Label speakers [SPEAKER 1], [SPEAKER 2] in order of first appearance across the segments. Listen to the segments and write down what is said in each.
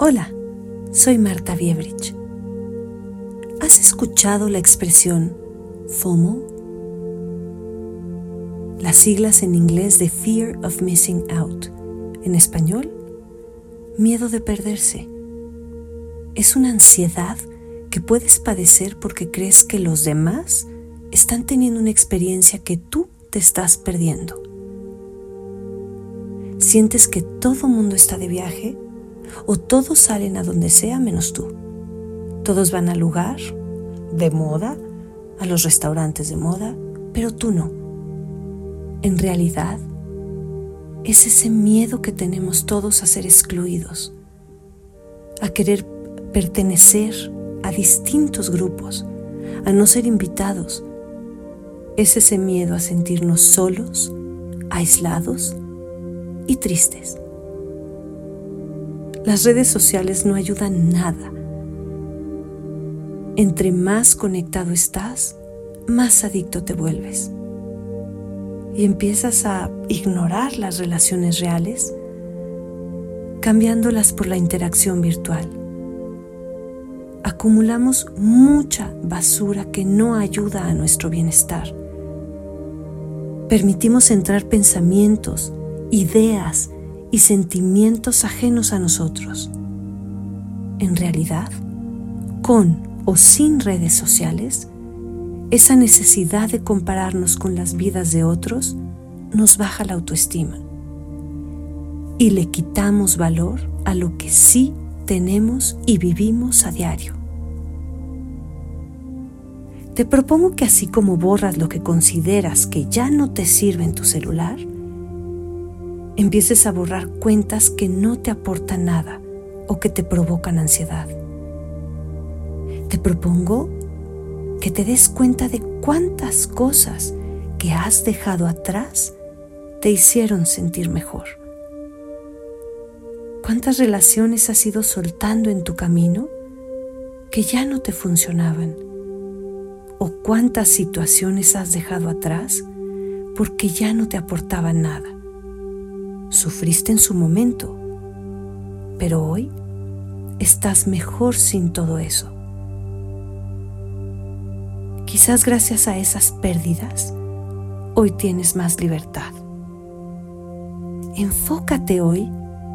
[SPEAKER 1] Hola, soy Marta Biebrich. ¿Has escuchado la expresión FOMO? Las siglas en inglés de Fear of Missing Out. En español, miedo de perderse. Es una ansiedad que puedes padecer porque crees que los demás están teniendo una experiencia que tú te estás perdiendo. Sientes que todo mundo está de viaje o todos salen a donde sea menos tú. Todos van al lugar de moda, a los restaurantes de moda, pero tú no. En realidad, es ese miedo que tenemos todos a ser excluidos, a querer pertenecer a distintos grupos, a no ser invitados. Es ese miedo a sentirnos solos, aislados y tristes. Las redes sociales no ayudan nada. Entre más conectado estás, más adicto te vuelves. Y empiezas a ignorar las relaciones reales, cambiándolas por la interacción virtual. Acumulamos mucha basura que no ayuda a nuestro bienestar. Permitimos entrar pensamientos, ideas, y sentimientos ajenos a nosotros. En realidad, con o sin redes sociales, esa necesidad de compararnos con las vidas de otros nos baja la autoestima y le quitamos valor a lo que sí tenemos y vivimos a diario. Te propongo que así como borras lo que consideras que ya no te sirve en tu celular, empieces a borrar cuentas que no te aportan nada o que te provocan ansiedad. Te propongo que te des cuenta de cuántas cosas que has dejado atrás te hicieron sentir mejor. ¿Cuántas relaciones has ido soltando en tu camino que ya no te funcionaban? ¿O cuántas situaciones has dejado atrás porque ya no te aportaban nada? Sufriste en su momento, pero hoy estás mejor sin todo eso. Quizás gracias a esas pérdidas, hoy tienes más libertad. Enfócate hoy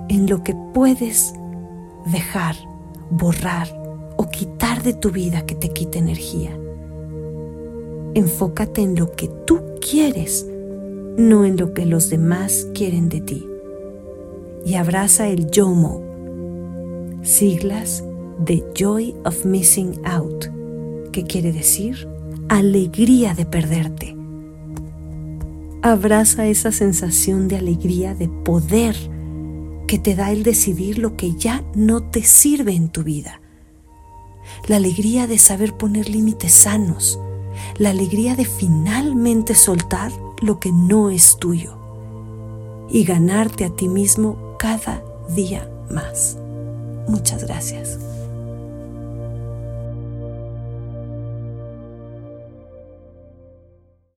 [SPEAKER 1] en lo que puedes dejar, borrar o quitar de tu vida que te quite energía. Enfócate en lo que tú quieres no en lo que los demás quieren de ti. Y abraza el YOMO, siglas de Joy of Missing Out, que quiere decir alegría de perderte. Abraza esa sensación de alegría, de poder que te da el decidir lo que ya no te sirve en tu vida. La alegría de saber poner límites sanos, la alegría de finalmente soltar lo que no es tuyo y ganarte a ti mismo cada día más. Muchas gracias.